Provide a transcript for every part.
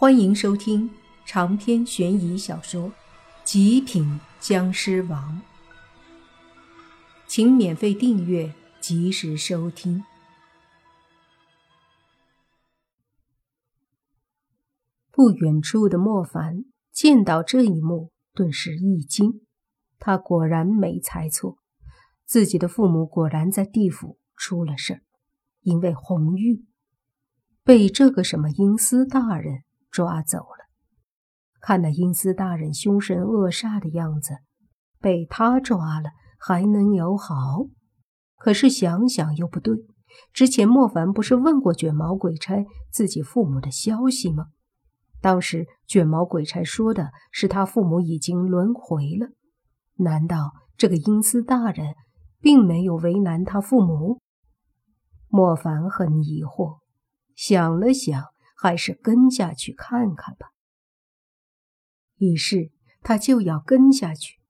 欢迎收听长篇悬疑小说《极品僵尸王》，请免费订阅，及时收听。不远处的莫凡见到这一幕，顿时一惊。他果然没猜错，自己的父母果然在地府出了事儿，因为红玉被这个什么阴司大人。抓走了。看那阴司大人凶神恶煞的样子，被他抓了还能有好？可是想想又不对。之前莫凡不是问过卷毛鬼差自己父母的消息吗？当时卷毛鬼差说的是他父母已经轮回了。难道这个阴司大人并没有为难他父母？莫凡很疑惑，想了想。还是跟下去看看吧。于是他就要跟下去，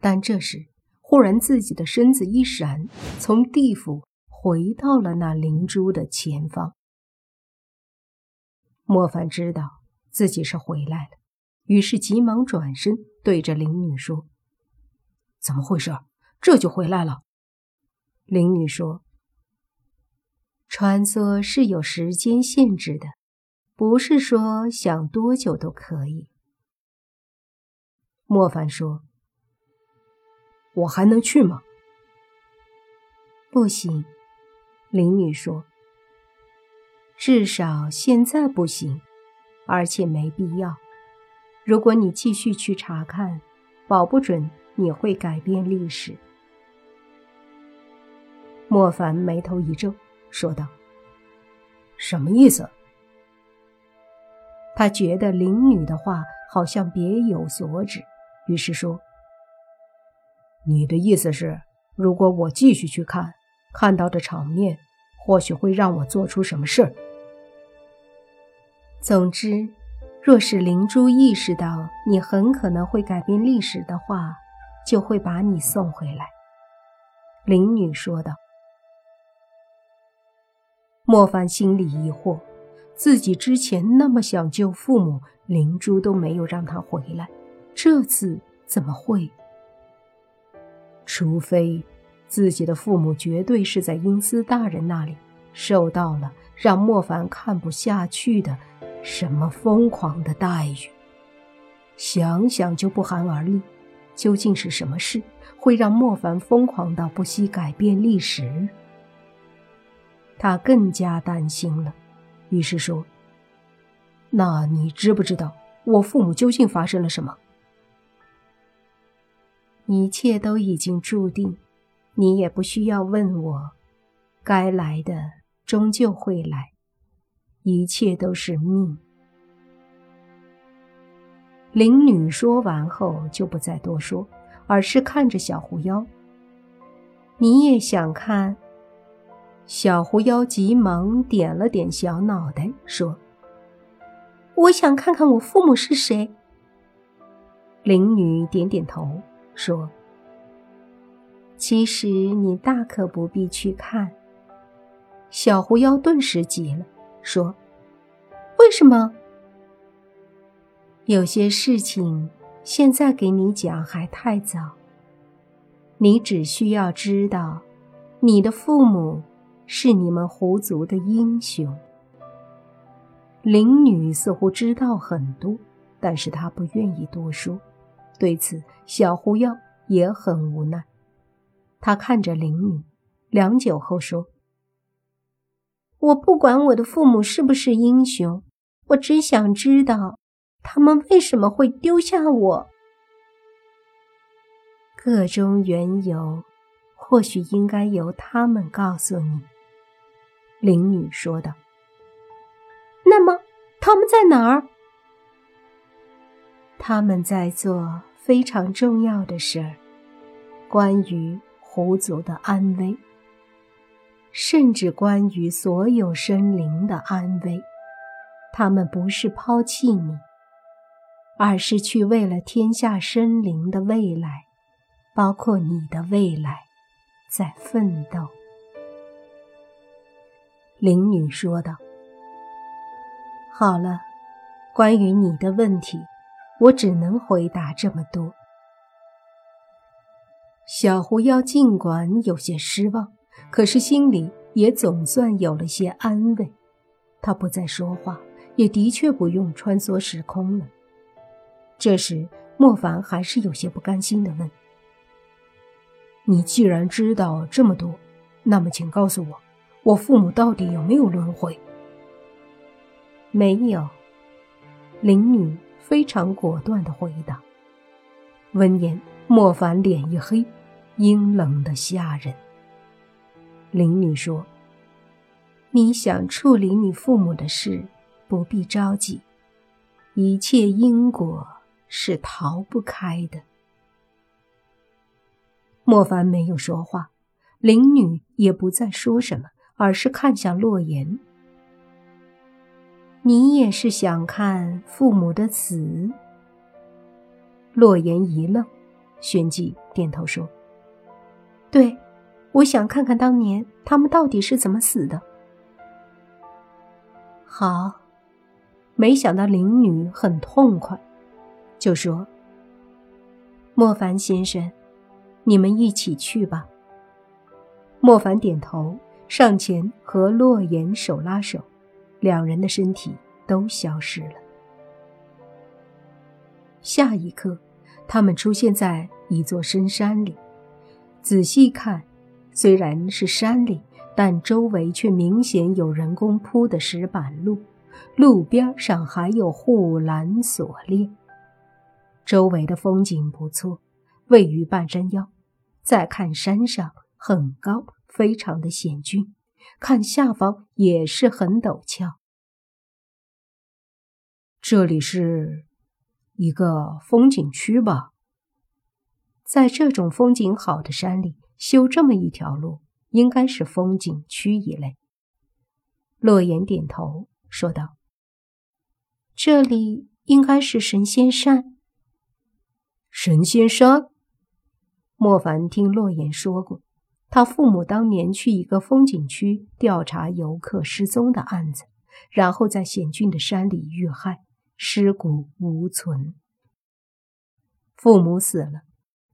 但这时忽然自己的身子一闪，从地府回到了那灵珠的前方。莫凡知道自己是回来了，于是急忙转身对着灵女说：“怎么回事？这就回来了？”灵女说：“穿梭是有时间限制的。”不是说想多久都可以。莫凡说：“我还能去吗？”不行，林女说：“至少现在不行，而且没必要。如果你继续去查看，保不准你会改变历史。”莫凡眉头一皱，说道：“什么意思？”他觉得灵女的话好像别有所指，于是说：“你的意思是，如果我继续去看，看到的场面或许会让我做出什么事儿？总之，若是灵珠意识到你很可能会改变历史的话，就会把你送回来。”灵女说道。莫凡心里疑惑。自己之前那么想救父母，灵珠都没有让他回来，这次怎么会？除非自己的父母绝对是在阴司大人那里受到了让莫凡看不下去的什么疯狂的待遇，想想就不寒而栗。究竟是什么事会让莫凡疯狂到不惜改变历史？他更加担心了。于是说：“那你知不知道我父母究竟发生了什么？一切都已经注定，你也不需要问我。该来的终究会来，一切都是命。”灵女说完后就不再多说，而是看着小狐妖：“你也想看？”小狐妖急忙点了点小脑袋，说：“我想看看我父母是谁。”灵女点点头，说：“其实你大可不必去看。”小狐妖顿时急了，说：“为什么？有些事情现在给你讲还太早。你只需要知道，你的父母。”是你们狐族的英雄。灵女似乎知道很多，但是她不愿意多说。对此，小狐妖也很无奈。他看着灵女，良久后说：“我不管我的父母是不是英雄，我只想知道他们为什么会丢下我。各中缘由，或许应该由他们告诉你。”灵女说道：“那么他们在哪儿？他们在做非常重要的事儿，关于狐族的安危，甚至关于所有生灵的安危。他们不是抛弃你，而是去为了天下生灵的未来，包括你的未来，在奋斗。”灵女说道：“好了，关于你的问题，我只能回答这么多。小狐妖尽管有些失望，可是心里也总算有了些安慰。他不再说话，也的确不用穿梭时空了。这时，莫凡还是有些不甘心的问：“你既然知道这么多，那么请告诉我，我父母到底有没有轮回？”“没有。”灵女非常果断的回答。闻言，莫凡脸一黑，阴冷的吓人。灵女说：“你想处理你父母的事，不必着急，一切因果。”是逃不开的。莫凡没有说话，灵女也不再说什么，而是看向洛言：“你也是想看父母的死？”洛言一愣，旋即点头说：“对，我想看看当年他们到底是怎么死的。”好，没想到灵女很痛快。就说：“莫凡先生，你们一起去吧。”莫凡点头，上前和洛言手拉手，两人的身体都消失了。下一刻，他们出现在一座深山里。仔细看，虽然是山里，但周围却明显有人工铺的石板路，路边上还有护栏锁链。周围的风景不错，位于半山腰。再看山上很高，非常的险峻；看下方也是很陡峭。这里是一个风景区吧？在这种风景好的山里修这么一条路，应该是风景区一类。洛言点头说道：“这里应该是神仙山。”神仙山，莫凡听洛言说过，他父母当年去一个风景区调查游客失踪的案子，然后在险峻的山里遇害，尸骨无存。父母死了，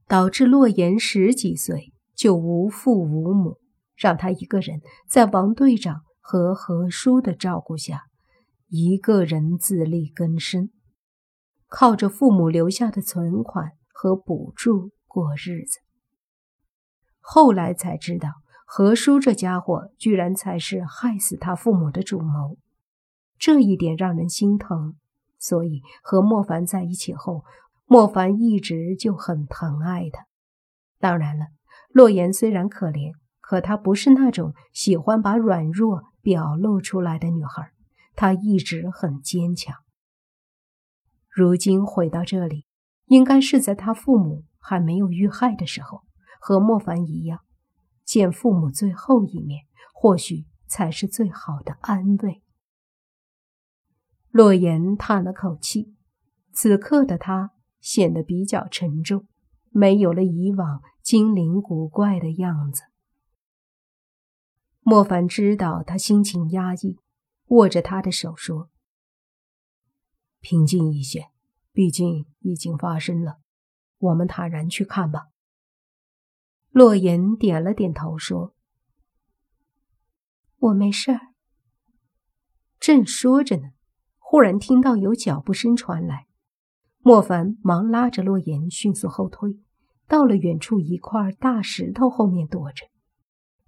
导致洛言十几岁就无父无母，让他一个人在王队长和何叔的照顾下，一个人自力更生。靠着父母留下的存款和补助过日子。后来才知道，何叔这家伙居然才是害死他父母的主谋，这一点让人心疼。所以和莫凡在一起后，莫凡一直就很疼爱他。当然了，洛言虽然可怜，可她不是那种喜欢把软弱表露出来的女孩，她一直很坚强。如今回到这里，应该是在他父母还没有遇害的时候，和莫凡一样，见父母最后一面，或许才是最好的安慰。洛言叹了口气，此刻的他显得比较沉重，没有了以往精灵古怪的样子。莫凡知道他心情压抑，握着他的手说。平静一些，毕竟已经发生了，我们坦然去看吧。洛言点了点头，说：“我没事儿。”正说着呢，忽然听到有脚步声传来，莫凡忙拉着洛言迅速后退，到了远处一块大石头后面躲着。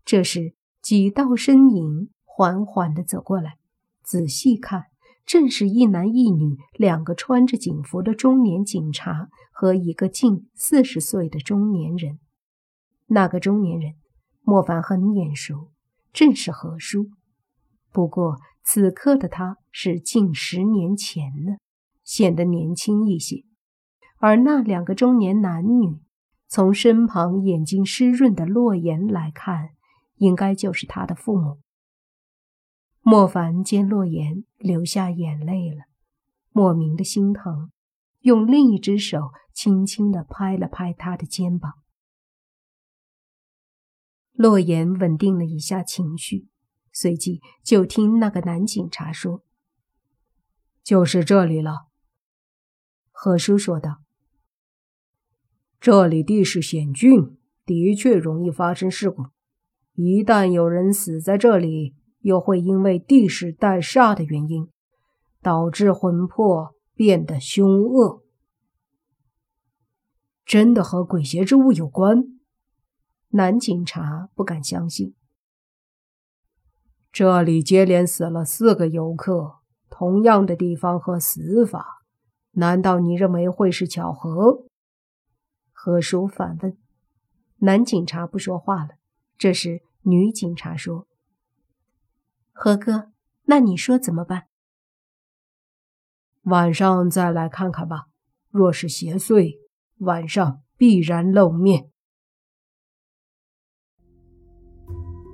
这时，几道身影缓缓的走过来，仔细看。正是一男一女两个穿着警服的中年警察和一个近四十岁的中年人。那个中年人，莫凡很眼熟，正是何叔。不过此刻的他是近十年前了，显得年轻一些。而那两个中年男女，从身旁眼睛湿润的洛言来看，应该就是他的父母。莫凡见洛言流下眼泪了，莫名的心疼，用另一只手轻轻的拍了拍他的肩膀。洛言稳定了一下情绪，随即就听那个男警察说：“就是这里了。何叔说道：“这里地势险峻，的确容易发生事故。一旦有人死在这里，又会因为地势带煞的原因，导致魂魄变得凶恶。真的和鬼邪之物有关？”男警察不敢相信。这里接连死了四个游客，同样的地方和死法，难道你认为会是巧合？何叔反问。男警察不说话了。这时，女警察说：“何哥，那你说怎么办？晚上再来看看吧。若是邪祟，晚上必然露面。”